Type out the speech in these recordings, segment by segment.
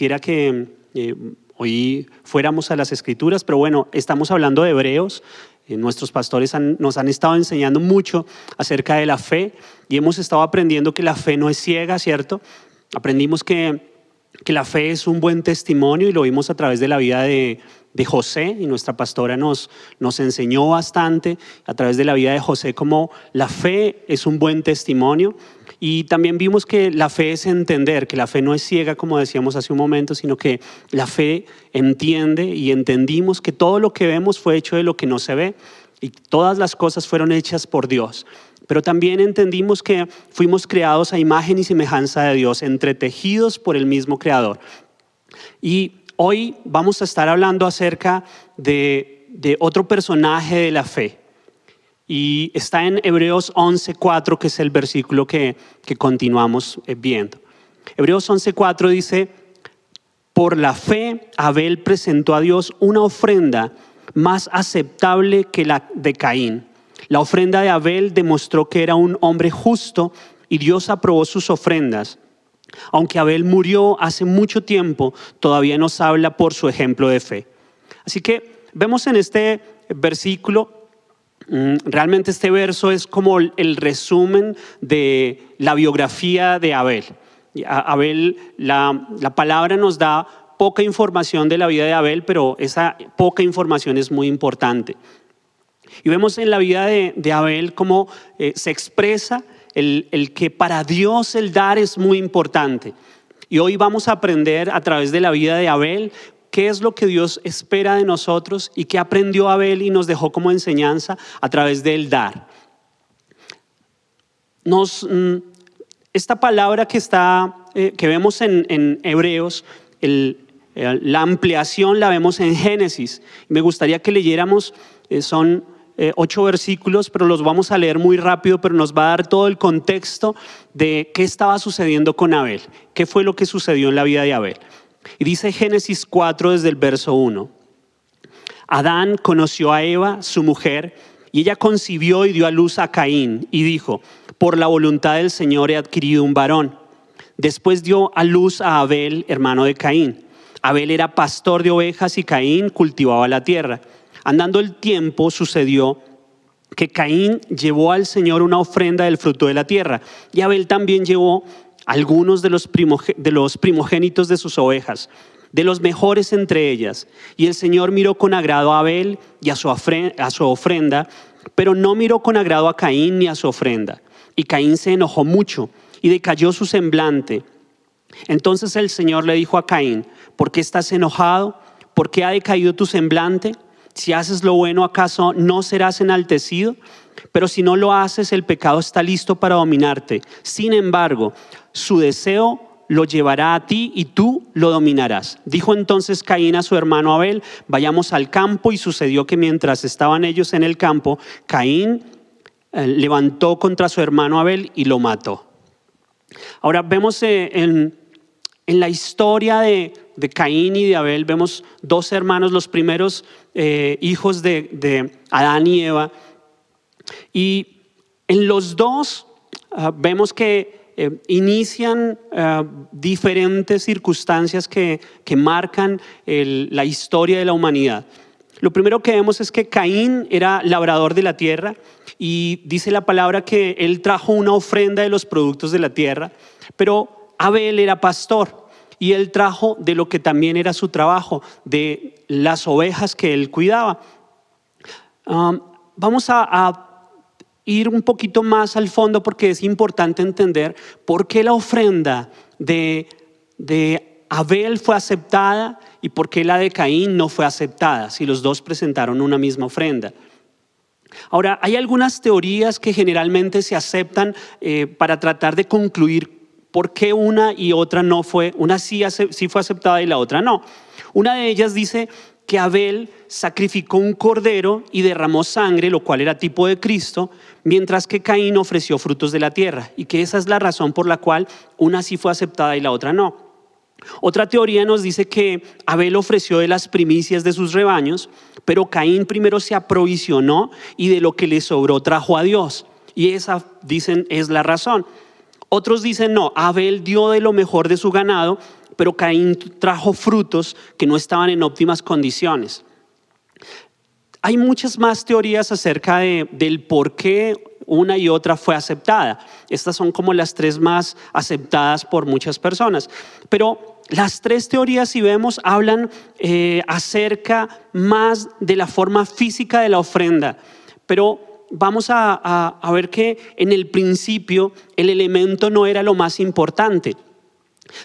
quisiera que eh, hoy fuéramos a las escrituras, pero bueno, estamos hablando de hebreos. Eh, nuestros pastores nos han estado enseñando mucho acerca de la fe y hemos estado aprendiendo que la fe no es ciega, ¿cierto? Aprendimos que, que la fe es un buen testimonio y lo vimos a través de la vida de, de José y nuestra pastora nos, nos enseñó bastante a través de la vida de José cómo la fe es un buen testimonio y también vimos que la fe es entender, que la fe no es ciega como decíamos hace un momento, sino que la fe entiende y entendimos que todo lo que vemos fue hecho de lo que no se ve y todas las cosas fueron hechas por Dios. Pero también entendimos que fuimos creados a imagen y semejanza de Dios, entretejidos por el mismo Creador. Y hoy vamos a estar hablando acerca de, de otro personaje de la fe. Y está en Hebreos 11.4, que es el versículo que, que continuamos eh, viendo. Hebreos 11.4 dice, por la fe Abel presentó a Dios una ofrenda más aceptable que la de Caín la ofrenda de Abel demostró que era un hombre justo y Dios aprobó sus ofrendas. Aunque Abel murió hace mucho tiempo, todavía nos habla por su ejemplo de fe. Así que vemos en este versículo, realmente este verso es como el resumen de la biografía de Abel. Abel, la, la palabra nos da poca información de la vida de Abel, pero esa poca información es muy importante. Y vemos en la vida de, Abel cómo eh, se expresa el, el que para Dios el dar es muy importante. Y hoy vamos a aprender a través de la vida de Abel qué es lo que Dios espera de nosotros y qué aprendió Abel y nos dejó como enseñanza a través del dar. Nos, mm, esta palabra que, está, eh, que vemos en, Hebreos, la ampliación la vemos en Génesis. Me gustaría que leyéramos, eh, son eh, ocho versículos, pero los vamos a leer muy rápido, pero nos va a dar todo el contexto de qué estaba sucediendo con Abel, qué fue lo que sucedió en la vida de Abel. Y dice Génesis 4 desde el verso 1. Adán conoció a Eva, su mujer, y ella concibió y dio a luz a Caín y dijo, por la voluntad del Señor he adquirido un varón. Después dio a luz a Abel, hermano de Caín. Abel era pastor de ovejas y Caín cultivaba la tierra. Andando el tiempo sucedió que Caín llevó al Señor una ofrenda del fruto de la tierra y Abel también llevó algunos de los, primogénitos de sus ovejas, de los mejores entre ellas. Y el Señor miró con agrado a Abel y a su, a su ofrenda, pero no miró con agrado a Caín ni a su ofrenda. Y Caín se enojó mucho y decayó su semblante. Entonces el Señor le dijo a Caín, ¿por qué estás enojado? ¿Por qué ha decaído tu semblante? Si haces lo bueno, ¿acaso no serás enaltecido? Pero si no lo haces, el pecado está listo para dominarte. Sin embargo, su deseo lo llevará a ti y tú lo dominarás. Dijo entonces Caín a su hermano Abel, vayamos al campo y sucedió que mientras estaban ellos en el campo, Caín eh, levantó contra su hermano Abel y lo mató. Ahora vemos eh, en, la historia de, de Caín y de Abel vemos dos hermanos, los primeros eh, hijos de, Adán y Eva. Y en los dos ah, vemos que eh, inician ah, diferentes circunstancias que, marcan la historia de la humanidad. Lo primero que vemos es que Caín era labrador de la tierra y dice la palabra que él trajo una ofrenda de los productos de la tierra, pero Abel era pastor y él trajo de lo que también era su trabajo, de las ovejas que él cuidaba. vamos a, ir un poquito más al fondo porque es importante entender por qué la ofrenda de, de Abel fue aceptada y por qué la de Caín no fue aceptada, si los dos presentaron una misma ofrenda. Ahora, hay algunas teorías que generalmente se aceptan eh, para tratar de concluir ¿Por qué una y otra no fue? Una sí, sí fue aceptada y la otra no. Una de ellas dice que Abel sacrificó un cordero y derramó sangre, lo cual era tipo de Cristo, mientras que Caín ofreció frutos de la tierra, y que esa es la razón por la cual una sí fue aceptada y la otra no. Otra teoría nos dice que Abel ofreció de las primicias de sus rebaños, pero Caín primero se aprovisionó y de lo que le sobró trajo a Dios. Y esa, dicen, es la razón. Otros dicen, no, Abel dio de lo mejor de su ganado pero Caín trajo frutos que no estaban en óptimas condiciones. Hay muchas más teorías acerca de, del por qué una y otra fue aceptada. Estas son como las tres más aceptadas por muchas personas. Pero las tres teorías, si vemos, hablan eh, acerca más de la forma física de la ofrenda. Pero vamos a, ver que en el principio el elemento no era lo más importante.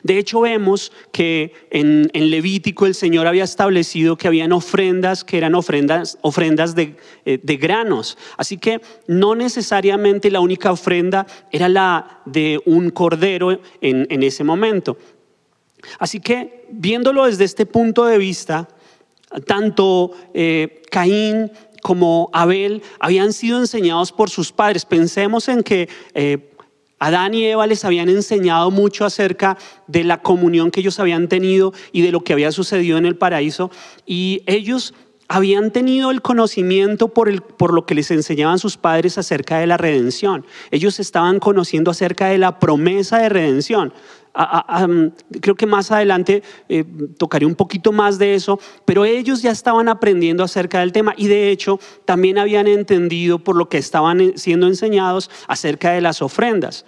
De hecho, vemos que en, Levítico el Señor había establecido que habían ofrendas que eran ofrendas, ofrendas de, eh, granos. Así que no necesariamente la única ofrenda era la de un cordero en, ese momento. Así que viéndolo desde este punto de vista, tanto eh, Caín como Abel habían sido enseñados por sus padres. Pensemos en que eh, Adán y Eva les habían enseñado mucho acerca de la comunión que ellos habían tenido y de lo que había sucedido en el paraíso. Y ellos habían tenido el conocimiento por, el, por lo que les enseñaban sus padres acerca de la redención. Ellos estaban conociendo acerca de la promesa de redención. creo que más adelante eh, tocaré un poquito más de eso, pero ellos ya estaban aprendiendo acerca del tema y de hecho también habían entendido por lo que estaban siendo enseñados acerca de las ofrendas.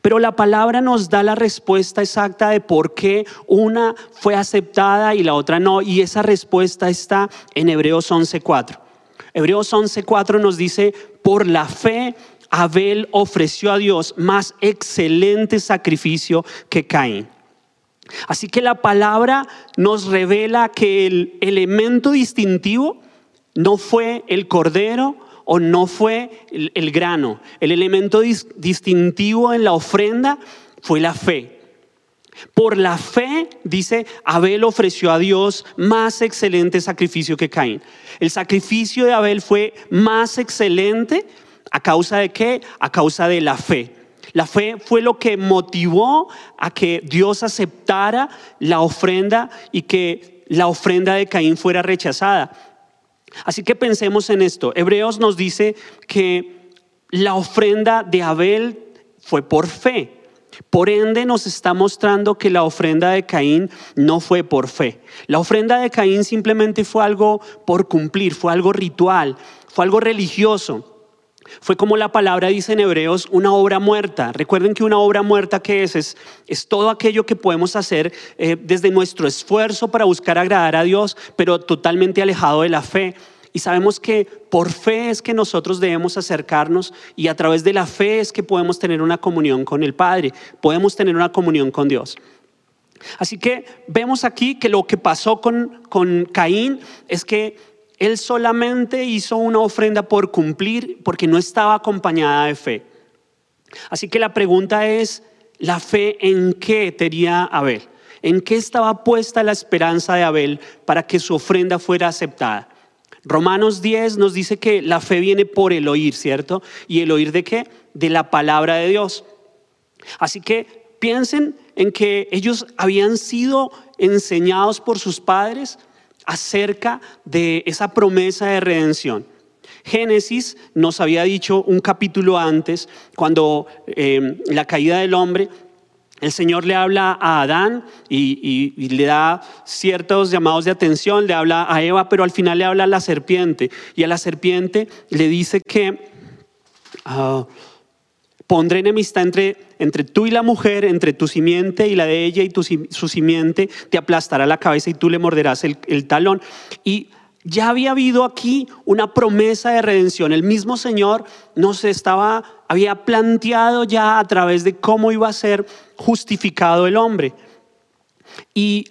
Pero la palabra nos da la respuesta exacta de por qué una fue aceptada y la otra no. Y esa respuesta está en Hebreos 11.4. Hebreos 11.4 nos dice, por la fe Abel ofreció a Dios más excelente sacrificio que Caín. Así que la palabra nos revela que el elemento distintivo no fue el cordero o no fue el, grano. El elemento distintivo en la ofrenda fue la fe. Por la fe, dice, Abel ofreció a Dios más excelente sacrificio que Caín. El sacrificio de Abel fue más excelente a causa de qué? A causa de la fe. La fe fue lo que motivó a que Dios aceptara la ofrenda y que la ofrenda de Caín fuera rechazada. Así que pensemos en esto. Hebreos nos dice que la ofrenda de Abel fue por fe. Por ende nos está mostrando que la ofrenda de Caín no fue por fe. La ofrenda de Caín simplemente fue algo por cumplir, fue algo ritual, fue algo religioso. Fue como la palabra dice en Hebreos, una obra muerta. Recuerden que una obra muerta, ¿qué es? Es, es todo aquello que podemos hacer eh, desde nuestro esfuerzo para buscar agradar a Dios, pero totalmente alejado de la fe. Y sabemos que por fe es que nosotros debemos acercarnos y a través de la fe es que podemos tener una comunión con el Padre, podemos tener una comunión con Dios. Así que vemos aquí que lo que pasó con, con Caín es que él solamente hizo una ofrenda por cumplir porque no estaba acompañada de fe. Así que la pregunta es, ¿la fe en qué tenía Abel? ¿En qué estaba puesta la esperanza de Abel para que su ofrenda fuera aceptada? Romanos 10 nos dice que la fe viene por el oír, ¿cierto? ¿Y el oír de qué? De la palabra de Dios. Así que piensen en que ellos habían sido enseñados por sus padres acerca de esa promesa de redención. Génesis nos había dicho un capítulo antes, cuando eh, la caída del hombre, el Señor le habla a Adán y, le da ciertos llamados de atención, le habla a Eva, pero al final le habla a la serpiente. Y a la serpiente le dice que ah, pondré enemistad entre, entre tú y la mujer, entre tu simiente y la de ella y tu, su simiente, te aplastará la cabeza y tú le morderás el, talón. Y ya había habido aquí una promesa de redención. El mismo Señor nos estaba, había planteado ya a través de cómo iba a ser justificado el hombre. Y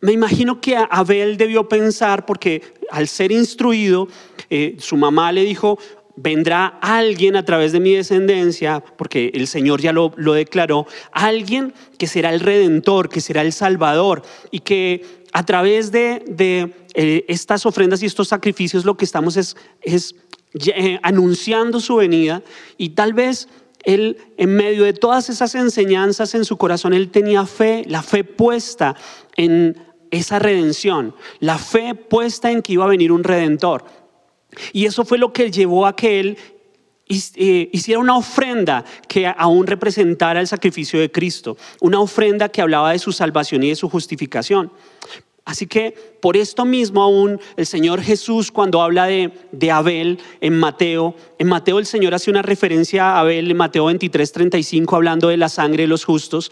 me imagino que Abel debió pensar, porque al ser instruido, eh, su mamá le dijo, vendrá alguien a través de mi descendencia, porque el Señor ya lo, declaró, alguien que será el redentor, que será el salvador, y que a través de, eh, estas ofrendas y estos sacrificios lo que estamos es, es eh, anunciando su venida, y tal vez él, en medio de todas esas enseñanzas en su corazón, él tenía fe, la fe puesta en esa redención, la fe puesta en que iba a venir un redentor. Y eso fue lo que llevó a que él eh, hiciera una ofrenda que aún representara el sacrificio de Cristo, una ofrenda que hablaba de su salvación y de su justificación. Así que por esto mismo aún el Señor Jesús cuando habla de, de, Abel en Mateo, en Mateo el Señor hace una referencia a Abel en Mateo 23, 35 hablando de la sangre de los justos.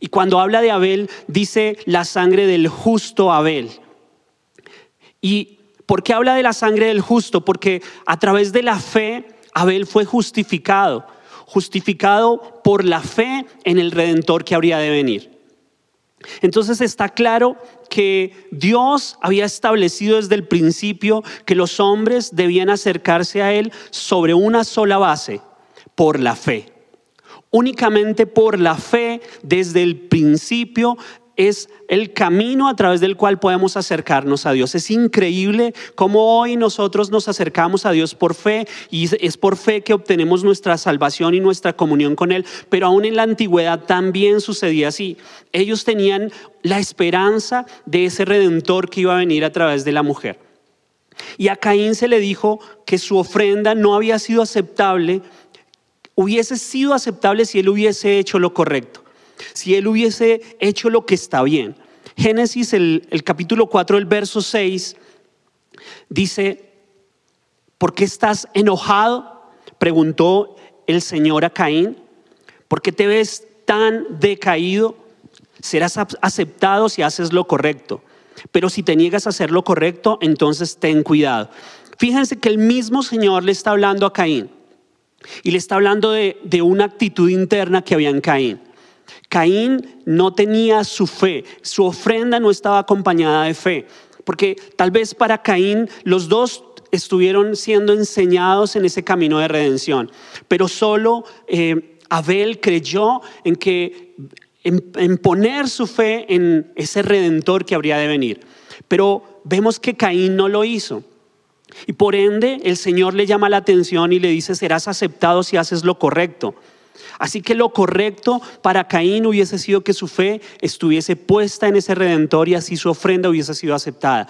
Y cuando habla de Abel dice la sangre del justo Abel. ¿Y por qué habla de la sangre del justo? Porque a través de la fe Abel fue justificado, justificado por la fe en el redentor que habría de venir. Entonces está claro que Dios había establecido desde el principio que los hombres debían acercarse a Él sobre una sola base, por la fe. Únicamente por la fe desde el principio es el camino a través del cual podemos acercarnos a Dios. Es increíble cómo hoy nosotros nos acercamos a Dios por fe y es por fe que obtenemos nuestra salvación y nuestra comunión con Él. Pero aún en la antigüedad también sucedía así. Ellos tenían la esperanza de ese redentor que iba a venir a través de la mujer. Y a Caín se le dijo que su ofrenda no había sido aceptable, hubiese sido aceptable si él hubiese hecho lo correcto si él hubiese hecho lo que está bien. Génesis, el, capítulo 4, el verso 6, dice, ¿por qué estás enojado? Preguntó el Señor a Caín. ¿Por qué te ves tan decaído? Serás aceptado si haces lo correcto. Pero si te niegas a hacer lo correcto, entonces ten cuidado. Fíjense que el mismo Señor le está hablando a Caín. Y le está hablando de, de una actitud interna que había en Caín. Caín no tenía su fe, su ofrenda no estaba acompañada de fe, porque tal vez para Caín los dos estuvieron siendo enseñados en ese camino de redención, pero solo eh, Abel creyó en que en poner su fe en ese redentor que habría de venir. Pero vemos que Caín no lo hizo. Y por ende el Señor le llama la atención y le dice, serás aceptado si haces lo correcto. Así que lo correcto para Caín hubiese sido que su fe estuviese puesta en ese redentor y así su ofrenda hubiese sido aceptada.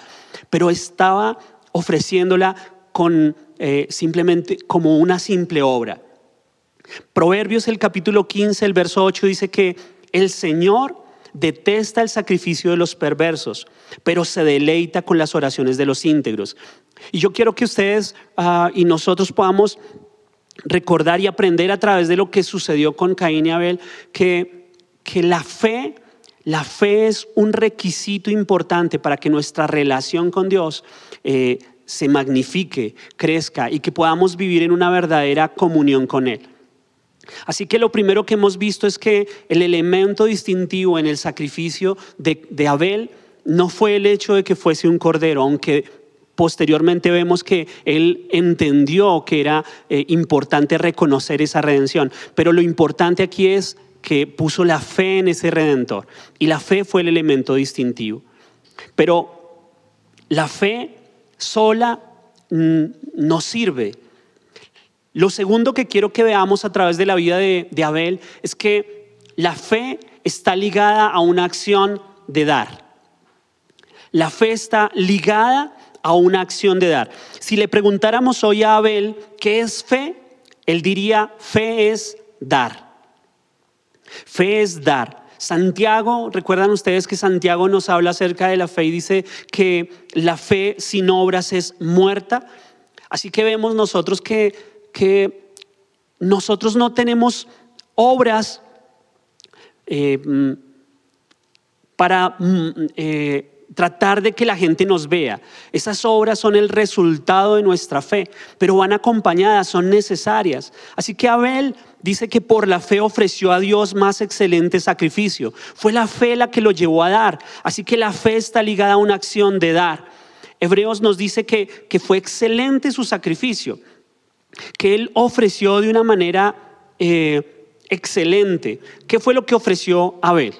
Pero estaba ofreciéndola con eh, simplemente como una simple obra. Proverbios el capítulo 15, el verso 8 dice que el Señor detesta el sacrificio de los perversos, pero se deleita con las oraciones de los íntegros. Y yo quiero que ustedes ah, y nosotros podamos recordar y aprender a través de lo que sucedió con Caín y Abel, que, que la fe, la fe es un requisito importante para que nuestra relación con Dios eh, se magnifique, crezca y que podamos vivir en una verdadera comunión con Él. Así que lo primero que hemos visto es que el elemento distintivo en el sacrificio de, de Abel no fue el hecho de que fuese un cordero, aunque Posteriormente vemos que él entendió que era eh, importante reconocer esa redención, pero lo importante aquí es que puso la fe en ese redentor y la fe fue el elemento distintivo. Pero la fe sola mm, no sirve. Lo segundo que quiero que veamos a través de la vida de, de Abel es que la fe está ligada a una acción de dar. La fe está ligada a una acción de dar. Si le preguntáramos hoy a Abel qué es fe, él diría, fe es dar. Fe es dar. Santiago, recuerdan ustedes que Santiago nos habla acerca de la fe y dice que la fe sin obras es muerta. Así que vemos nosotros que, que nosotros no tenemos obras eh, mm, para mm, eh, tratar de que la gente nos vea. Esas obras son el resultado de nuestra fe, pero van acompañadas, son necesarias. Así que Abel dice que por la fe ofreció a Dios más excelente sacrificio. Fue la fe la que lo llevó a dar. Así que la fe está ligada a una acción de dar. Hebreos nos dice que, que fue excelente su sacrificio, que él ofreció de una manera eh, excelente. ¿Qué fue lo que ofreció Abel?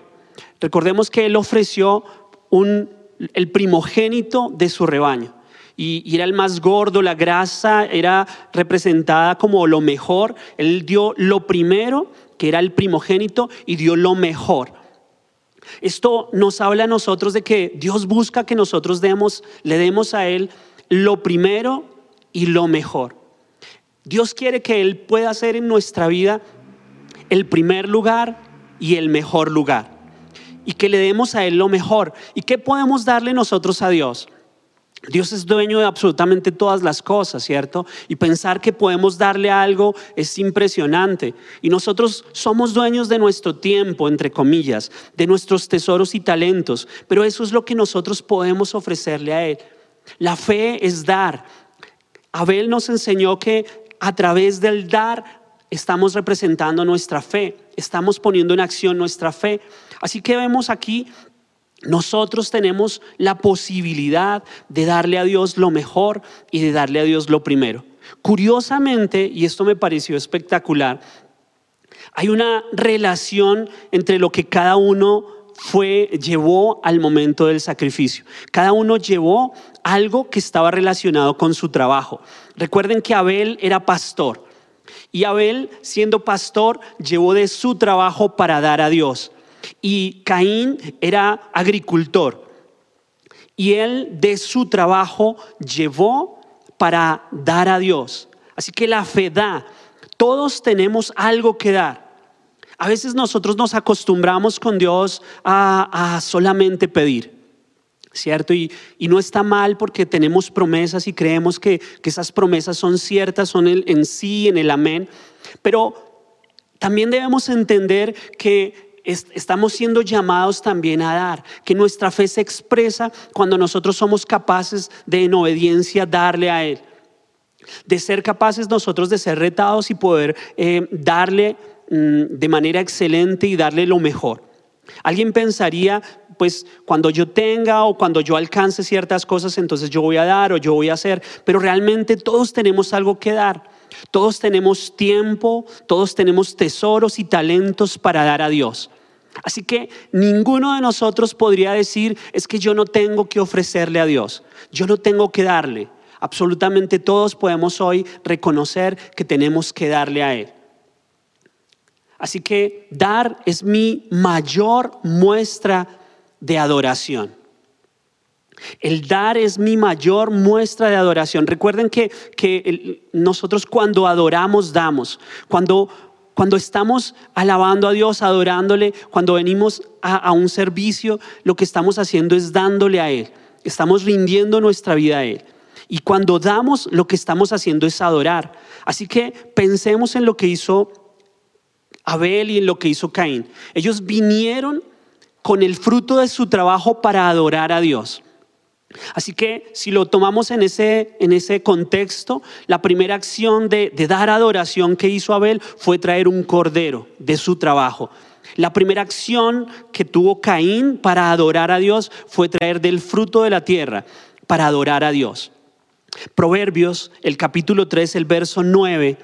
Recordemos que él ofreció un el primogénito de su rebaño. Y, era el más gordo, la grasa era representada como lo mejor. Él dio lo primero, que era el primogénito, y dio lo mejor. Esto nos habla a nosotros de que Dios busca que nosotros demos, le demos a Él lo primero y lo mejor. Dios quiere que Él pueda ser en nuestra vida el primer lugar y el mejor lugar. Y que le demos a Él lo mejor. ¿Y qué podemos darle nosotros a Dios? Dios es dueño de absolutamente todas las cosas, ¿cierto? Y pensar que podemos darle algo es impresionante. Y nosotros somos dueños de nuestro tiempo, entre comillas, de nuestros tesoros y talentos. Pero eso es lo que nosotros podemos ofrecerle a Él. La fe es dar. Abel nos enseñó que a través del dar estamos representando nuestra fe, estamos poniendo en acción nuestra fe. Así que vemos aquí nosotros tenemos la posibilidad de darle a Dios lo mejor y de darle a Dios lo primero. Curiosamente, y esto me pareció espectacular, hay una relación entre lo que cada uno fue llevó al momento del sacrificio. Cada uno llevó algo que estaba relacionado con su trabajo. Recuerden que Abel era pastor y Abel, siendo pastor, llevó de su trabajo para dar a Dios y Caín era agricultor. Y él de su trabajo llevó para dar a Dios. Así que la fe da. Todos tenemos algo que dar. A veces nosotros nos acostumbramos con Dios a, solamente pedir. ¿Cierto? Y, no está mal porque tenemos promesas y creemos que, esas promesas son ciertas, son en sí, en el amén. Pero también debemos entender que estamos siendo llamados también a dar, que nuestra fe se expresa cuando nosotros somos capaces de en obediencia darle a Él, de ser capaces nosotros de ser retados y poder eh, darle mm, de manera excelente y darle lo mejor. Alguien pensaría, pues cuando yo tenga o cuando yo alcance ciertas cosas, entonces yo voy a dar o yo voy a hacer, pero realmente todos tenemos algo que dar. Todos tenemos tiempo, todos tenemos tesoros y talentos para dar a Dios. Así que ninguno de nosotros podría decir, es que yo no tengo que ofrecerle a Dios, yo no tengo que darle. Absolutamente todos podemos hoy reconocer que tenemos que darle a Él. Así que dar es mi mayor muestra de adoración. El dar es mi mayor muestra de adoración. Recuerden que, que nosotros cuando adoramos, damos. Cuando cuando estamos alabando a Dios, adorándole, cuando venimos a, un servicio, lo que estamos haciendo es dándole a Él. Estamos rindiendo nuestra vida a Él. Y cuando damos, lo que estamos haciendo es adorar. Así que pensemos en lo que hizo Abel y en lo que hizo Caín. Ellos vinieron con el fruto de su trabajo para adorar a Dios. Así que si lo tomamos en ese, en ese contexto, la primera acción de, dar adoración que hizo Abel fue traer un cordero de su trabajo. La primera acción que tuvo Caín para adorar a Dios fue traer del fruto de la tierra para adorar a Dios. Proverbios, el capítulo 3, el verso 9,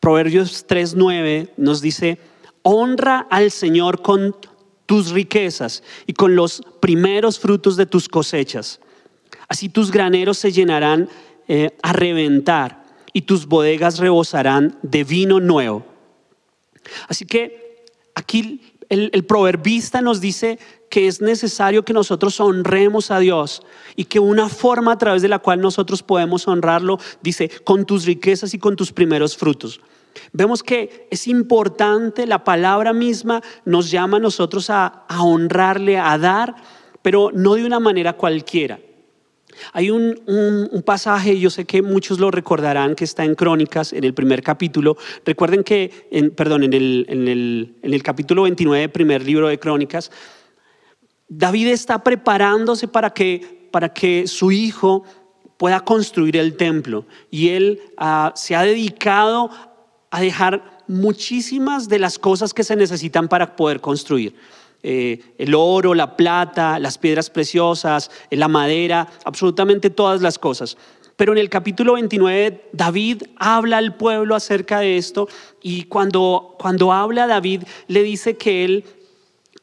Proverbios 3, 9 nos dice, honra al Señor con tus riquezas y con los primeros frutos de tus cosechas. Así tus graneros se llenarán eh, a reventar y tus bodegas rebosarán de vino nuevo. Así que aquí el, el proverbista nos dice que es necesario que nosotros honremos a Dios y que una forma a través de la cual nosotros podemos honrarlo, dice, con tus riquezas y con tus primeros frutos. Vemos que es importante, la palabra misma nos llama a nosotros a, honrarle, a dar, pero no de una manera cualquiera. Hay un, pasaje, yo sé que muchos lo recordarán, que está en Crónicas, en el primer capítulo. Recuerden que, en, perdón, en el, en el capítulo 29 del primer libro de Crónicas, David está preparándose para que, para que su hijo pueda construir el templo. Y él ah, se ha dedicado a dejar muchísimas de las cosas que se necesitan para poder construir. Eh, el oro, la plata, las piedras preciosas, la madera, absolutamente todas las cosas. Pero en el capítulo 29 David habla al pueblo acerca de esto y cuando, cuando habla David le dice que él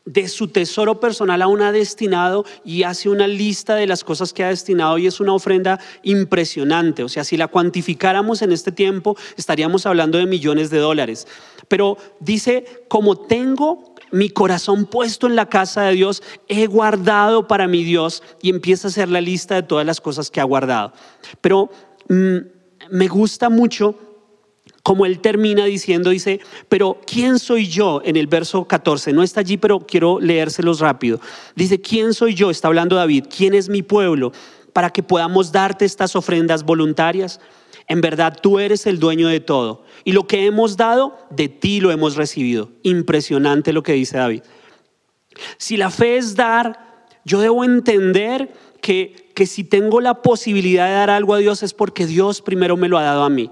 de su tesoro personal aún ha destinado y hace una lista de las cosas que ha destinado y es una ofrenda impresionante. O sea, si la cuantificáramos en este tiempo, estaríamos hablando de millones de dólares. Pero dice, como tengo mi corazón puesto en la casa de Dios, he guardado para mi Dios y empieza a hacer la lista de todas las cosas que ha guardado. Pero mm, me gusta mucho como él termina diciendo, dice, pero ¿quién soy yo? En el verso 14, no está allí, pero quiero leérselos rápido. Dice, ¿quién soy yo? Está hablando David, ¿quién es mi pueblo? Para que podamos darte estas ofrendas voluntarias. En verdad, tú eres el dueño de todo. Y lo que hemos dado, de ti lo hemos recibido. Impresionante lo que dice David. Si la fe es dar, yo debo entender que, que si tengo la posibilidad de dar algo a Dios es porque Dios primero me lo ha dado a mí.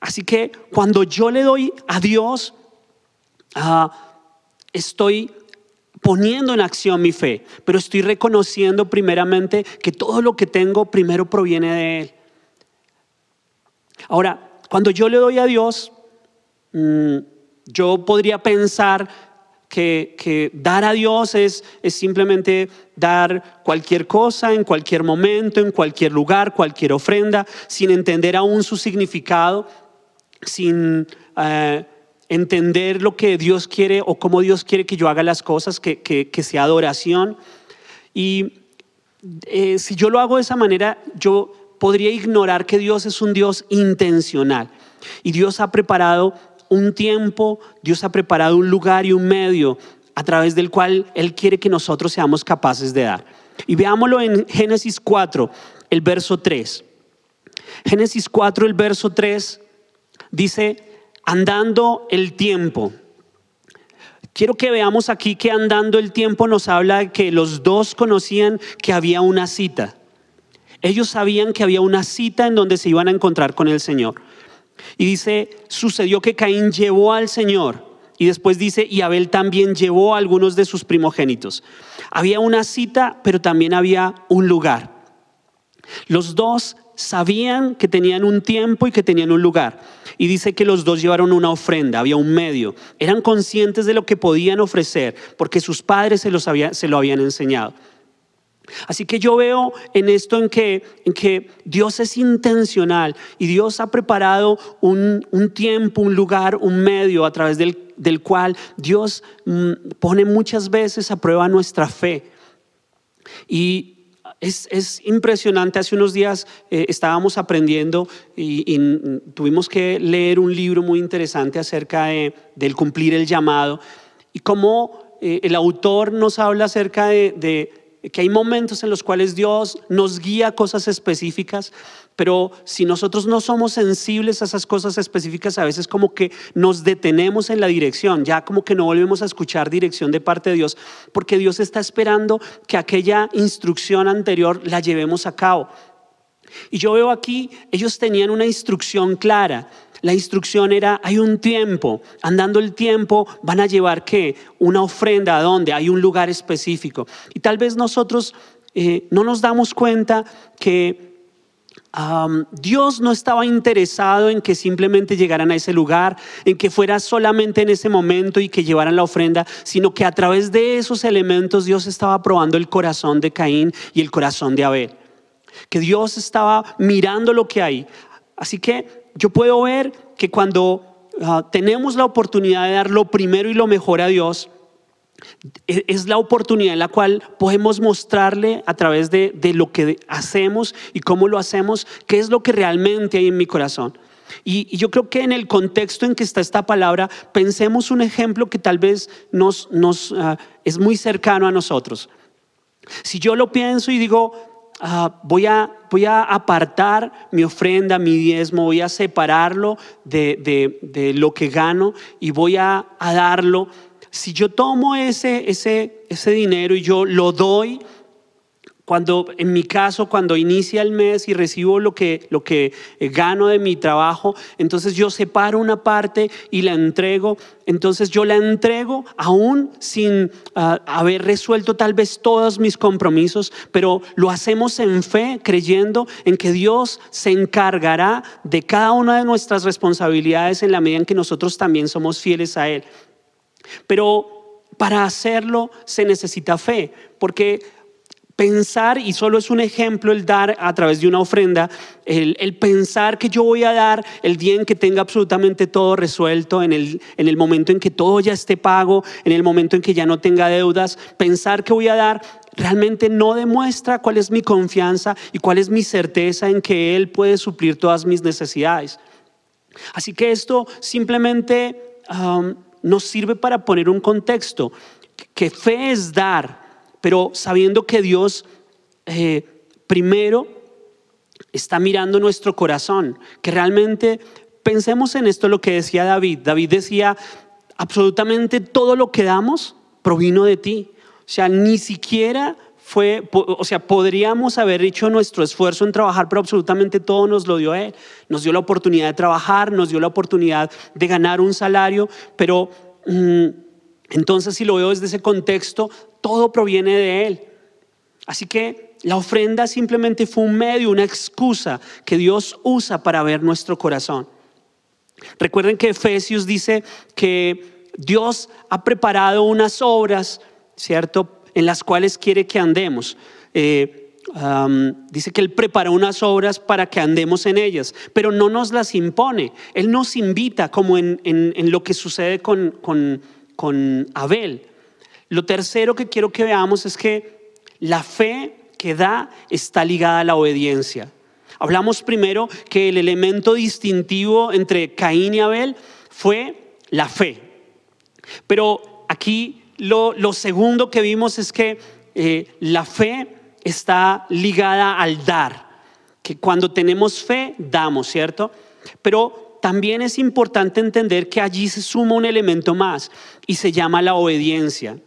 Así que cuando yo le doy a Dios, ah, estoy poniendo en acción mi fe, pero estoy reconociendo primeramente que todo lo que tengo primero proviene de Él. Ahora, cuando yo le doy a Dios, mm, yo podría pensar que, dar a Dios es, es, simplemente dar cualquier cosa en cualquier momento, en cualquier lugar, cualquier ofrenda, sin entender aún su significado, sin eh, entender lo que Dios quiere o cómo Dios quiere que yo haga las cosas, que, que, sea adoración. Y eh, si yo lo hago de esa manera, yo podría ignorar que Dios es un Dios intencional. Y Dios ha preparado un tiempo, Dios ha preparado un lugar y un medio a través del cual Él quiere que nosotros seamos capaces de dar. Y veámoslo en Génesis 4, el verso 3. Génesis 4, el verso 3 dice, andando el tiempo. Quiero que veamos aquí que andando el tiempo nos habla de que los dos conocían que había una cita. Ellos sabían que había una cita en donde se iban a encontrar con el Señor. Y dice, sucedió que Caín llevó al Señor. Y después dice, y Abel también llevó a algunos de sus primogénitos. Había una cita, pero también había un lugar. Los dos sabían que tenían un tiempo y que tenían un lugar. Y dice que los dos llevaron una ofrenda, había un medio. Eran conscientes de lo que podían ofrecer porque sus padres se, los se lo habían enseñado. Así que yo veo en esto en que, en que Dios es intencional y Dios ha preparado un, tiempo, un lugar, un medio a través del, cual Dios mm, pone muchas veces a prueba nuestra fe. Y es, impresionante, hace unos días eh, estábamos aprendiendo y, tuvimos que leer un libro muy interesante acerca de, del cumplir el llamado y cómo eh, el autor nos habla acerca de que hay momentos en los cuales Dios nos guía cosas específicas, pero si nosotros no somos sensibles a esas cosas específicas, a veces como que nos detenemos en la dirección, ya como que no volvemos a escuchar dirección de parte de Dios, porque Dios está esperando que aquella instrucción anterior la llevemos a cabo. Y yo veo aquí, ellos tenían una instrucción clara la instrucción era, hay un tiempo, andando el tiempo van a llevar qué? Una ofrenda a donde hay un lugar específico. Y tal vez nosotros eh, no nos damos cuenta que Dios no estaba interesado en que simplemente llegaran a ese lugar, en que fuera solamente en ese momento y que llevaran la ofrenda, sino que a través de esos elementos Dios estaba probando el corazón de Caín y el corazón de Abel. Que Dios estaba mirando lo que hay. Así que yo puedo ver que cuando ah, tenemos la oportunidad de dar lo primero y lo mejor a Dios, e, es la oportunidad en la cual podemos mostrarle a través de, lo que hacemos y cómo lo hacemos, qué es lo que realmente hay en mi corazón. Y, yo creo que en el contexto en que está esta palabra, pensemos un ejemplo que tal vez nos, nos ah, es muy cercano a nosotros. Si yo lo pienso y digo, Ah, voy, a, voy a apartar mi ofrenda, mi diezmo, voy a separarlo de, de, lo que gano y voy a, a, darlo. Si yo tomo ese, ese, ese dinero y yo lo doy, cuando, en mi caso, cuando inicia el mes y recibo lo que, lo que eh, gano de mi trabajo, entonces yo separo una parte y la entrego. Entonces yo la entrego aún sin ah, haber resuelto tal vez todos mis compromisos, pero lo hacemos en fe, creyendo en que Dios se encargará de cada una de nuestras responsabilidades en la medida en que nosotros también somos fieles a Él. Pero para hacerlo se necesita fe, porque Pensar, y solo es un ejemplo el dar a través de una ofrenda, el, pensar que yo voy a dar el día en que tenga absolutamente todo resuelto, en el, en el momento en que todo ya esté pago, en el momento en que ya no tenga deudas, pensar que voy a dar realmente no demuestra cuál es mi confianza y cuál es mi certeza en que Él puede suplir todas mis necesidades. Así que esto simplemente um, nos sirve para poner un contexto, que fe es dar, pero sabiendo que Dios eh, primero está mirando nuestro corazón, que realmente pensemos en esto lo que decía David. David decía, absolutamente todo lo que damos provino de ti. O sea, ni siquiera fue, o sea, podríamos haber hecho nuestro esfuerzo en trabajar, pero absolutamente todo nos lo dio Él. Nos dio la oportunidad de trabajar, nos dio la oportunidad de ganar un salario, pero mm, entonces si lo veo desde ese contexto, todo proviene de Él. Así que la ofrenda simplemente fue un medio, una excusa que Dios usa para ver nuestro corazón. Recuerden que Efesios dice que Dios ha preparado unas obras, ¿cierto? En las cuales quiere que andemos. Eh, dice que Él prepara unas obras para que andemos en ellas, pero no nos las impone. Él nos invita, como en, lo que sucede con, con Abel. Lo tercero que quiero que veamos es que la fe que da está ligada a la obediencia. Hablamos primero que el elemento distintivo entre Caín y Abel fue la fe. Pero aquí lo, segundo que vimos es que eh, la fe está ligada al dar, que cuando tenemos fe damos, ¿cierto? Pero también es importante entender que allí se suma un elemento más y se llama la obediencia.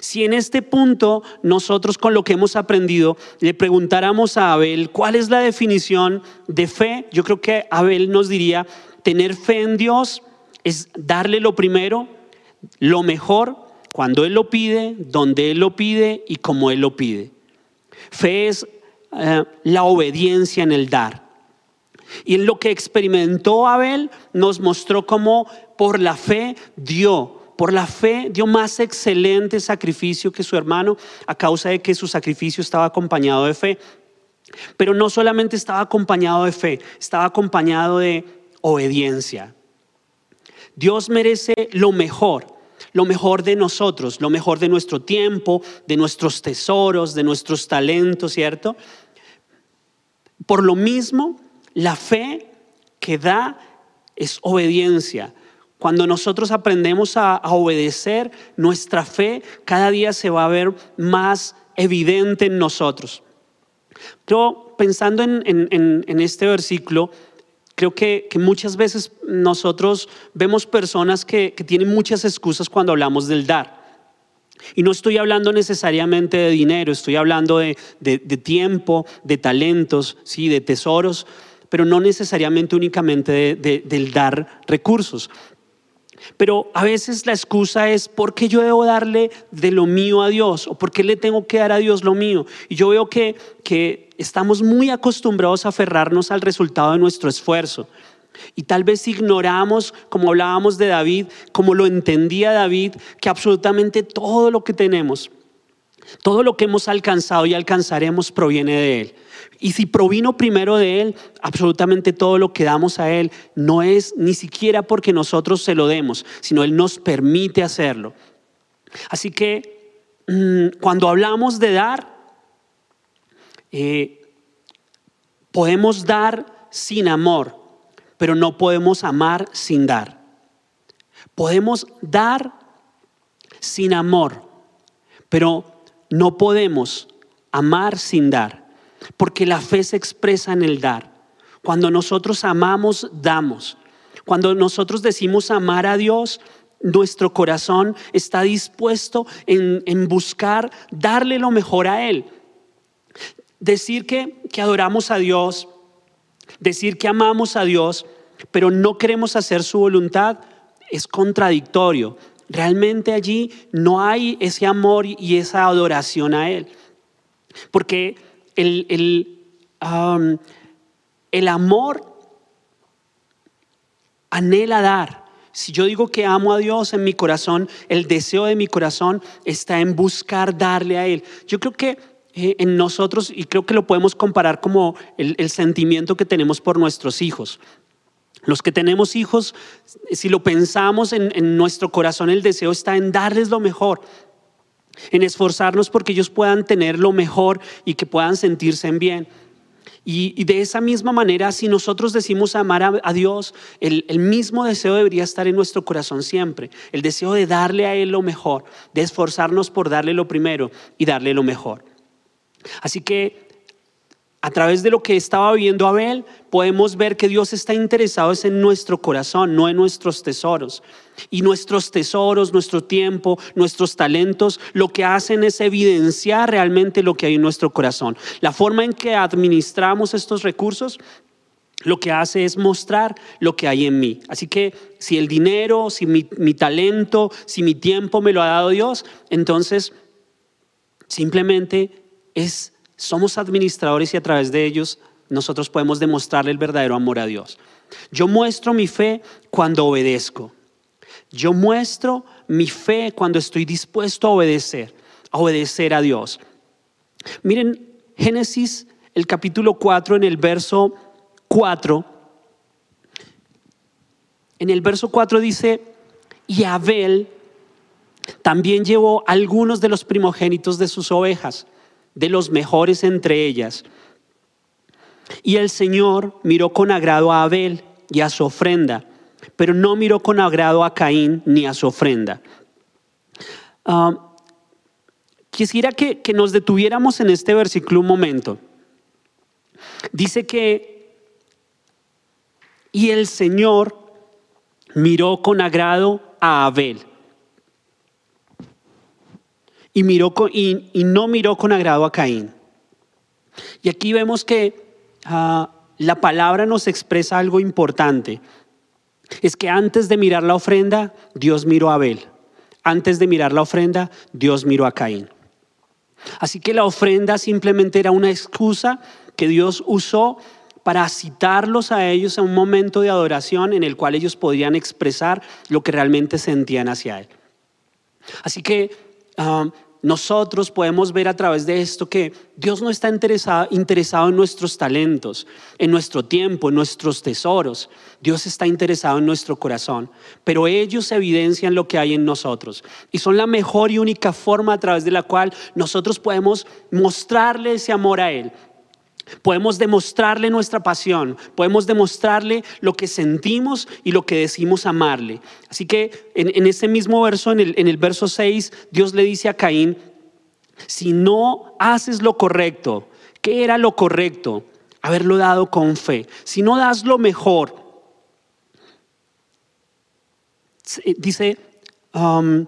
Si en este punto nosotros con lo que hemos aprendido le preguntáramos a Abel cuál es la definición de fe, yo creo que Abel nos diría, tener fe en Dios es darle lo primero, lo mejor, cuando Él lo pide, donde Él lo pide y como Él lo pide. Fe es eh, la obediencia en el dar. Y en lo que experimentó Abel nos mostró cómo por la fe dio por la fe dio más excelente sacrificio que su hermano a causa de que su sacrificio estaba acompañado de fe. Pero no solamente estaba acompañado de fe, estaba acompañado de obediencia. Dios merece lo mejor, lo mejor de nosotros, lo mejor de nuestro tiempo, de nuestros tesoros, de nuestros talentos, ¿cierto? Por lo mismo, la fe que da es obediencia. Cuando nosotros aprendemos a, obedecer, nuestra fe cada día se va a ver más evidente en nosotros. Yo, pensando en, este versículo, creo que, muchas veces nosotros vemos personas que, tienen muchas excusas cuando hablamos del dar. Y no estoy hablando necesariamente de dinero, estoy hablando de, tiempo, de talentos, sí, de tesoros, pero no necesariamente únicamente del dar recursos. Pero a veces la excusa es, ¿por qué yo debo darle de lo mío a Dios? ¿O por qué le tengo que dar a Dios lo mío? Y yo veo que, que estamos muy acostumbrados a aferrarnos al resultado de nuestro esfuerzo. Y tal vez ignoramos, como hablábamos de David, como lo entendía David, que absolutamente todo lo que tenemos, todo lo que hemos alcanzado y alcanzaremos proviene de Él. Y si provino primero de Él, absolutamente todo lo que damos a Él no es ni siquiera porque nosotros se lo demos, sino Él nos permite hacerlo. Así que mm, cuando hablamos de dar, eh, podemos dar sin amor, pero no podemos amar sin dar. Podemos dar sin amor, pero no podemos amar sin dar. Porque la fe se expresa en el dar. Cuando nosotros amamos, damos. Cuando nosotros decimos amar a Dios, nuestro corazón está dispuesto en, buscar darle lo mejor a Él. Decir que, que adoramos a Dios, decir que amamos a Dios, pero no queremos hacer su voluntad, es contradictorio. Realmente allí no hay ese amor y esa adoración a Él. Porque el, el, amor anhela dar. Si yo digo que amo a Dios en mi corazón, el deseo de mi corazón está en buscar darle a Él. Yo creo que eh, en nosotros, y creo que lo podemos comparar como el, sentimiento que tenemos por nuestros hijos. Los que tenemos hijos, si lo pensamos en, nuestro corazón, el deseo está en darles lo mejor, en esforzarnos porque ellos puedan tener lo mejor y que puedan sentirse en bien. Y, de esa misma manera, si nosotros decimos amar a, Dios, el, mismo deseo debería estar en nuestro corazón siempre. El deseo de darle a Él lo mejor, de esforzarnos por darle lo primero y darle lo mejor. Así que a través de lo que estaba viendo Abel, podemos ver que Dios está interesado en nuestro corazón, no en nuestros tesoros. Y nuestros tesoros, nuestro tiempo, nuestros talentos, lo que hacen es evidenciar realmente lo que hay en nuestro corazón. La forma en que administramos estos recursos lo que hace es mostrar lo que hay en mí. Así que si el dinero, si mi, talento, si mi tiempo me lo ha dado Dios, entonces simplemente es somos administradores y a través de ellos nosotros podemos demostrarle el verdadero amor a Dios. Yo muestro mi fe cuando obedezco. Yo muestro mi fe cuando estoy dispuesto a obedecer, a obedecer a Dios. Miren, Génesis, el capítulo 4, en el verso 4, en el verso 4 dice, y Abel también llevó algunos de los primogénitos de sus ovejas de los mejores entre ellas. Y el Señor miró con agrado a Abel y a su ofrenda, pero no miró con agrado a Caín ni a su ofrenda. Ah, quisiera que, que nos detuviéramos en este versículo un momento. Dice que, y el Señor miró con agrado a Abel y, miró y, no miró con agrado a Caín. Y aquí vemos que ah, la palabra nos expresa algo importante. Es que antes de mirar la ofrenda, Dios miró a Abel. Antes de mirar la ofrenda, Dios miró a Caín. Así que la ofrenda simplemente era una excusa que Dios usó para citarlos a ellos a un momento de adoración en el cual ellos podían expresar lo que realmente sentían hacia Él. Así que ah, nosotros podemos ver a través de esto que Dios no está interesado, interesado, en nuestros talentos, en nuestro tiempo, en nuestros tesoros. Dios está interesado en nuestro corazón, pero ellos evidencian lo que hay en nosotros y son la mejor y única forma a través de la cual nosotros podemos mostrarle ese amor a Él, Podemos demostrarle nuestra pasión, podemos demostrarle lo que sentimos y lo que decimos amarle. Así que en, ese mismo verso, en el, en verso 6, Dios le dice a Caín, si no haces lo correcto, ¿qué era lo correcto? Haberlo dado con fe. Si no das lo mejor, dice, um,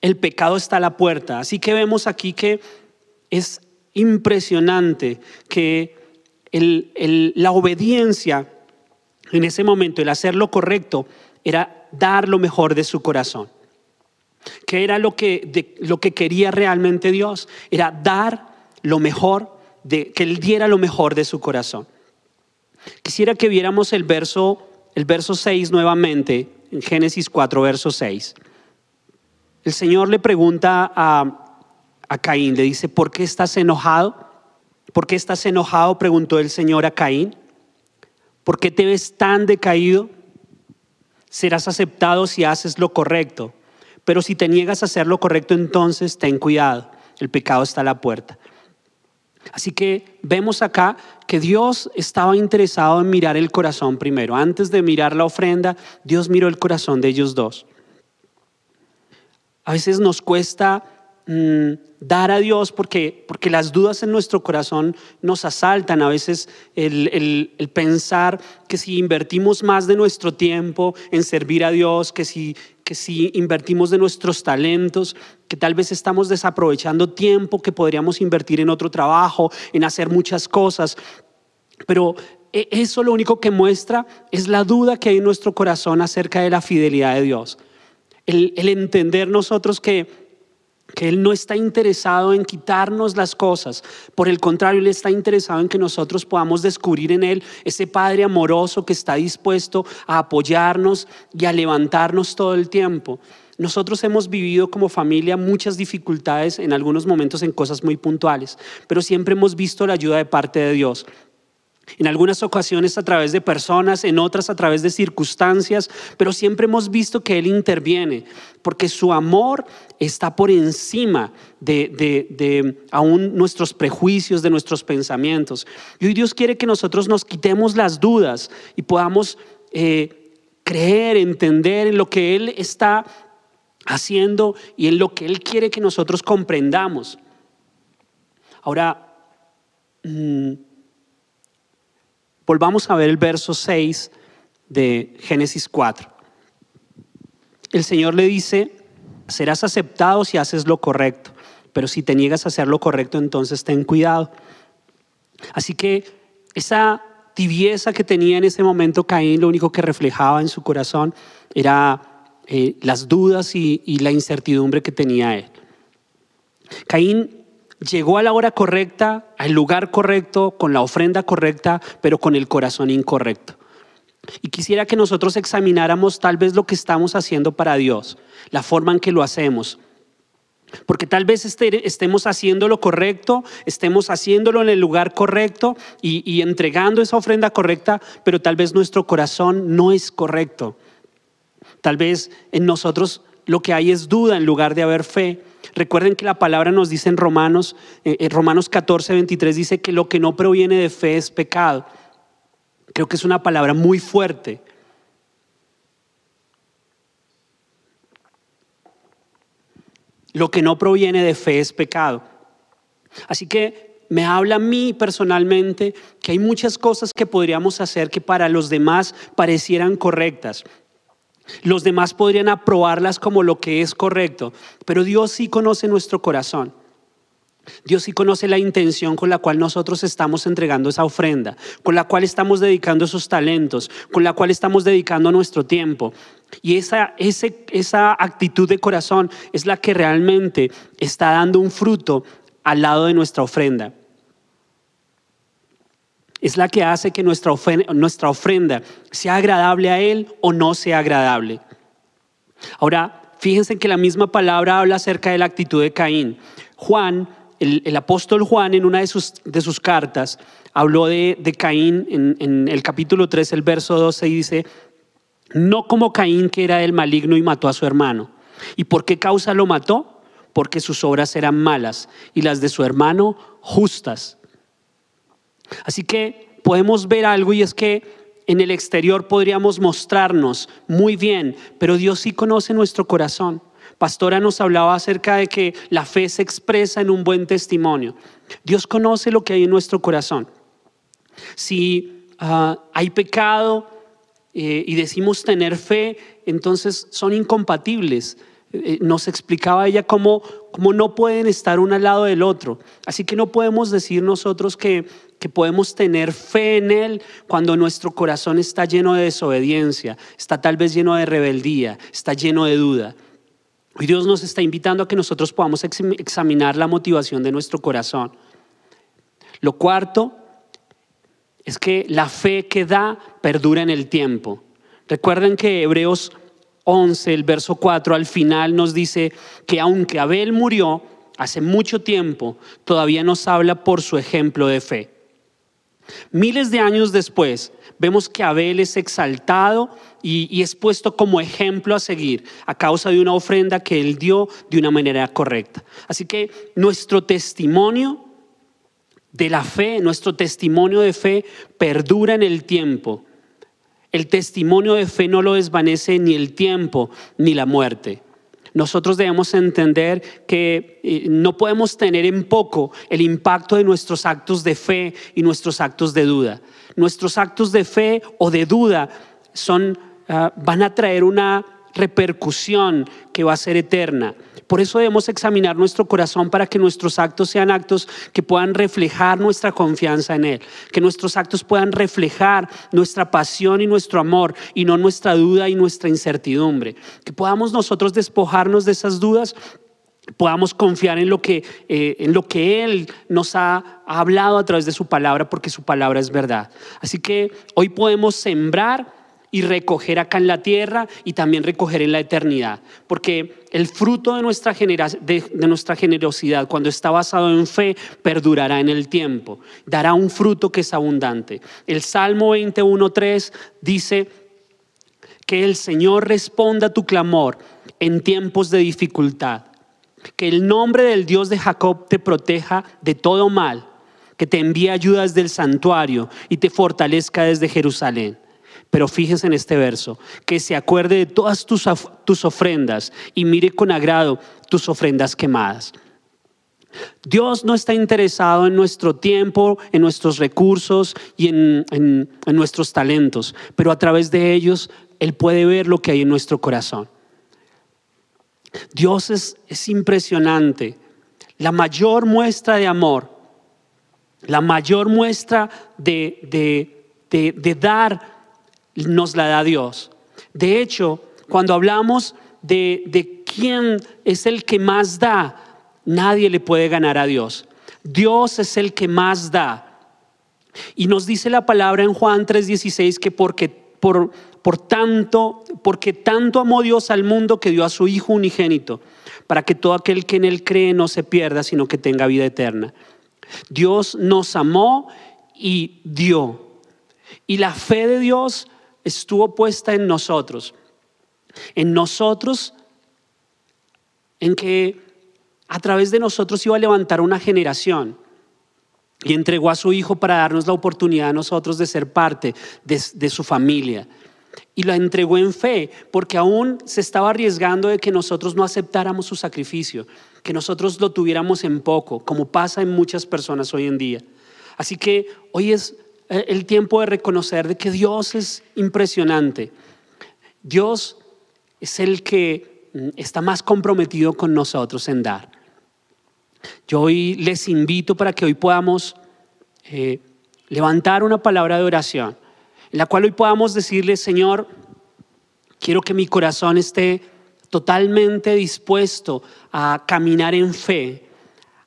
el pecado está a la puerta. Así que vemos aquí que es impresionante que la obediencia en ese momento, el hacer lo correcto, era dar lo mejor de su corazón. ¿Qué era lo que, lo que quería realmente Dios? Era dar lo mejor, de, que Él diera lo mejor de su corazón. Quisiera que viéramos el verso, el verso 6 nuevamente, en Génesis 4, verso 6. El Señor le pregunta a, a Caín, le dice, ¿por qué estás enojado? ¿Por qué estás enojado? Preguntó el Señor a Caín. ¿Por qué te ves tan decaído? Serás aceptado si haces lo correcto, pero si te niegas a hacer lo correcto, entonces ten cuidado, el pecado está a la puerta. Así que vemos acá que Dios estaba interesado en mirar el corazón primero. Antes de mirar la ofrenda, Dios miró el corazón de ellos dos. A veces nos cuesta Mm, dar a Dios porque, porque las dudas en nuestro corazón nos asaltan. A veces el, el, pensar que si invertimos más de nuestro tiempo en servir a Dios, que si, que si invertimos de nuestros talentos, que tal vez estamos desaprovechando tiempo que podríamos invertir en otro trabajo, en hacer muchas cosas. Pero e, eso lo único que muestra es la duda que hay en nuestro corazón acerca de la fidelidad de Dios. El, el entender nosotros que que Él no está interesado en quitarnos las cosas, por el contrario, Él está interesado en que nosotros podamos descubrir en Él ese Padre amoroso que está dispuesto a apoyarnos y a levantarnos todo el tiempo. Nosotros hemos vivido como familia muchas dificultades en algunos momentos en cosas muy puntuales, pero siempre hemos visto la ayuda de parte de Dios. En algunas ocasiones a través de personas, en otras a través de circunstancias, pero siempre hemos visto que Él interviene, porque su amor está por encima de, aún nuestros prejuicios, de nuestros pensamientos. Y hoy Dios quiere que nosotros nos quitemos las dudas y podamos eh, creer, entender en lo que Él está haciendo y en lo que Él quiere que nosotros comprendamos. Ahora, mm, volvamos a ver el verso 6 de Génesis 4. El Señor le dice, serás aceptado si haces lo correcto, pero si te niegas a hacer lo correcto, entonces ten cuidado. Así que esa tibieza que tenía en ese momento Caín, lo único que reflejaba en su corazón era eh, las dudas y, y la incertidumbre que tenía él. Caín llegó a la hora correcta, al lugar correcto, con la ofrenda correcta, pero con el corazón incorrecto. Y quisiera que nosotros examináramos tal vez lo que estamos haciendo para Dios, la forma en que lo hacemos. Porque tal vez este, estemos haciendo lo correcto, estemos haciéndolo en el lugar correcto y, y entregando esa ofrenda correcta, pero tal vez nuestro corazón no es correcto. Tal vez en nosotros lo que hay es duda en lugar de haber fe. Recuerden que la palabra nos dice en Romanos, eh, en Romanos 14, 23, dice que lo que no proviene de fe es pecado. Creo que es una palabra muy fuerte. Lo que no proviene de fe es pecado. Así que me habla a mí personalmente que hay muchas cosas que podríamos hacer que para los demás parecieran correctas. Los demás podrían aprobarlas como lo que es correcto, pero Dios sí conoce nuestro corazón. Dios sí conoce la intención con la cual nosotros estamos entregando esa ofrenda, con la cual estamos dedicando esos talentos, con la cual estamos dedicando nuestro tiempo. Y esa, esa actitud de corazón es la que realmente está dando un fruto al lado de nuestra ofrenda es la que hace que nuestra nuestra ofrenda sea agradable a Él o no sea agradable. Ahora, fíjense que la misma palabra habla acerca de la actitud de Caín. Juan, el, apóstol Juan, en una de sus, de sus cartas, habló de, Caín en, en, el capítulo 3, el verso 12, y dice, no como Caín que era el maligno y mató a su hermano. ¿Y por qué causa lo mató? Porque sus obras eran malas y las de su hermano justas. Así que podemos ver algo y es que en el exterior podríamos mostrarnos muy bien, pero Dios sí conoce nuestro corazón. Pastora nos hablaba acerca de que la fe se expresa en un buen testimonio. Dios conoce lo que hay en nuestro corazón. Si ah, hay pecado eh, y decimos tener fe, entonces son incompatibles. Eh, nos explicaba ella cómo, cómo no pueden estar uno al lado del otro. Así que no podemos decir nosotros que que podemos tener fe en Él cuando nuestro corazón está lleno de desobediencia, está tal vez lleno de rebeldía, está lleno de duda. Hoy Dios nos está invitando a que nosotros podamos examinar la motivación de nuestro corazón. Lo cuarto es que la fe que da perdura en el tiempo. Recuerden que Hebreos 11, el verso 4, al final nos dice que aunque Abel murió hace mucho tiempo, todavía nos habla por su ejemplo de fe. Miles de años después, vemos que Abel es exaltado y, es puesto como ejemplo a seguir a causa de una ofrenda que él dio de una manera correcta. Así que nuestro testimonio de la fe, nuestro testimonio de fe perdura en el tiempo. El testimonio de fe no lo desvanece ni el tiempo ni la muerte nosotros debemos entender que eh, no podemos tener en poco el impacto de nuestros actos de fe y nuestros actos de duda. Nuestros actos de fe o de duda son, ah, van a traer una repercusión que va a ser eterna. Por eso debemos examinar nuestro corazón para que nuestros actos sean actos que puedan reflejar nuestra confianza en Él, que nuestros actos puedan reflejar nuestra pasión y nuestro amor y no nuestra duda y nuestra incertidumbre. Que podamos nosotros despojarnos de esas dudas podamos confiar en lo que, eh, en lo que Él nos ha, ha hablado a través de su palabra, porque su palabra es verdad. Así que hoy podemos sembrar y recoger acá en la tierra y también recoger en la eternidad. Porque el fruto de nuestra, de, nuestra generosidad, cuando está basado en fe, perdurará en el tiempo. Dará un fruto que es abundante. El Salmo 21.3 dice que el Señor responda a tu clamor en tiempos de dificultad. Que el nombre del Dios de Jacob te proteja de todo mal. Que te envíe ayudas del santuario y te fortalezca desde Jerusalén. Pero fíjense en este verso, que se acuerde de todas tus, tus ofrendas y mire con agrado tus ofrendas quemadas. Dios no está interesado en nuestro tiempo, en nuestros recursos y en, en, nuestros talentos, pero a través de ellos Él puede ver lo que hay en nuestro corazón. Dios es, es impresionante. La mayor muestra de amor, la mayor muestra de, de, de, de dar nos la da Dios. De hecho, cuando hablamos de, quién es el que más da, nadie le puede ganar a Dios. Dios es el que más da. Y nos dice la palabra en Juan 3:16 que porque por, por tanto, porque tanto amó Dios al mundo que dio a su Hijo unigénito, para que todo aquel que en él cree no se pierda, sino que tenga vida eterna. Dios nos amó y dio. Y la fe de Dios estuvo puesta en nosotros. En nosotros, en que a través de nosotros iba a levantar una generación. Y entregó a su hijo para darnos la oportunidad a nosotros de ser parte de, su familia. Y la entregó en fe, porque aún se estaba arriesgando de que nosotros no aceptáramos su sacrificio, que nosotros lo tuviéramos en poco, como pasa en muchas personas hoy en día. Así que hoy es el tiempo de reconocer de que Dios es impresionante. Dios es el que mm, está más comprometido con nosotros en dar. Yo hoy les invito para que hoy podamos eh, levantar una palabra de oración, en la cual hoy podamos decirle, Señor, quiero que mi corazón esté totalmente dispuesto a caminar en fe,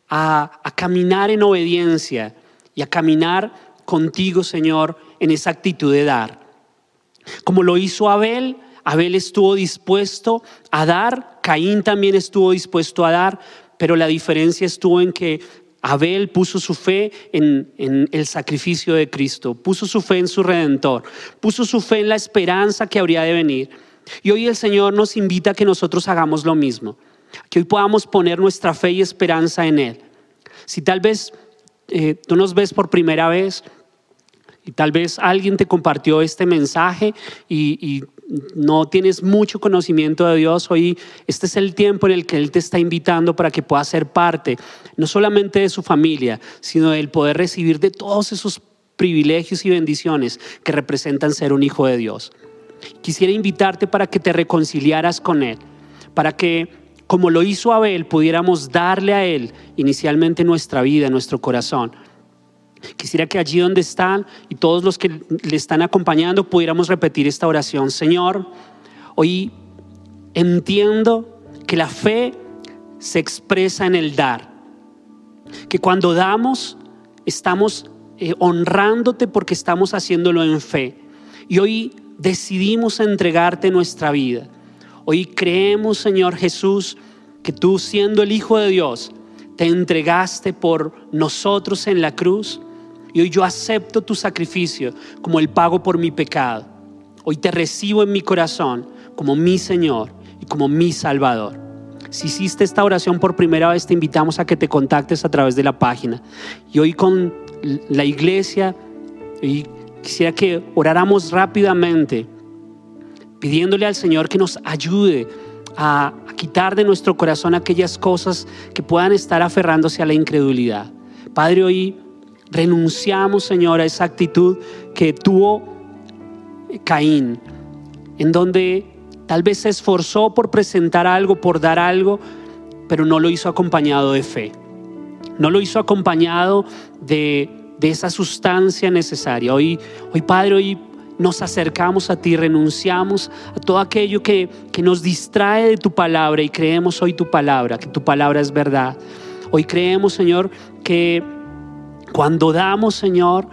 a, a caminar en obediencia y a caminar contigo, Señor, en esa actitud de dar. Como lo hizo Abel, Abel estuvo dispuesto a dar, Caín también estuvo dispuesto a dar, pero la diferencia estuvo en que Abel puso su fe en, el sacrificio de Cristo, puso su fe en su redentor, puso su fe en la esperanza que habría de venir. Y hoy el Señor nos invita a que nosotros hagamos lo mismo, que hoy podamos poner nuestra fe y esperanza en Él. Si tal vez eh, tú nos ves por primera vez, y tal vez alguien te compartió este mensaje y, no tienes mucho conocimiento de Dios, hoy este es el tiempo en el que Él te está invitando para que puedas ser parte, no solamente de su familia, sino del poder recibir de todos esos privilegios y bendiciones que representan ser un hijo de Dios. Quisiera invitarte para que te reconciliaras con Él, para que, como lo hizo Abel, pudiéramos darle a Él inicialmente nuestra vida, nuestro corazón Quisiera que allí donde están y todos los que le están acompañando pudiéramos repetir esta oración. Señor, hoy entiendo que la fe se expresa en el dar. Que cuando damos estamos eh, honrándote porque estamos haciéndolo en fe. Y hoy decidimos entregarte nuestra vida. Hoy creemos, Señor Jesús, que tú siendo el Hijo de Dios, te entregaste por nosotros en la cruz y hoy yo acepto tu sacrificio como el pago por mi pecado. Hoy te recibo en mi corazón como mi Señor y como mi Salvador. Si hiciste esta oración por primera vez, te invitamos a que te contactes a través de la página. Y hoy con la iglesia, y quisiera que oráramos rápidamente, pidiéndole al Señor que nos ayude a, a quitar de nuestro corazón aquellas cosas que puedan estar aferrándose a la incredulidad. Padre, hoy Renunciamos, Señor, a esa actitud que tuvo Caín, en donde tal vez se esforzó por presentar algo, por dar algo, pero no lo hizo acompañado de fe. No lo hizo acompañado de, esa sustancia necesaria. Hoy, hoy, Padre, hoy nos acercamos a ti, renunciamos a todo aquello que, que nos distrae de tu palabra y creemos hoy tu palabra, que tu palabra es verdad. Hoy creemos, Señor, que cuando damos, Señor,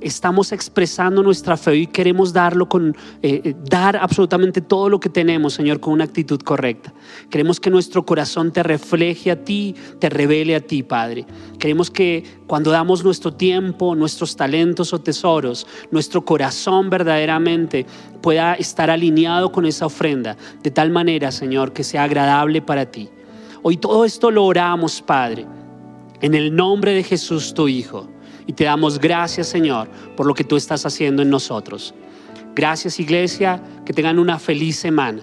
estamos expresando nuestra fe y queremos darlo con, eh, eh, dar absolutamente todo lo que tenemos, Señor, con una actitud correcta. Queremos que nuestro corazón te refleje a ti, te revele a ti, Padre. Queremos que cuando damos nuestro tiempo, nuestros talentos o tesoros, nuestro corazón verdaderamente pueda estar alineado con esa ofrenda, de tal manera, Señor, que sea agradable para ti. Hoy todo esto lo oramos, Padre, en el nombre de Jesús, tu Hijo. Y te damos gracias, Señor, por lo que tú estás haciendo en nosotros. Gracias, iglesia, que tengan una feliz semana.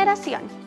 generación.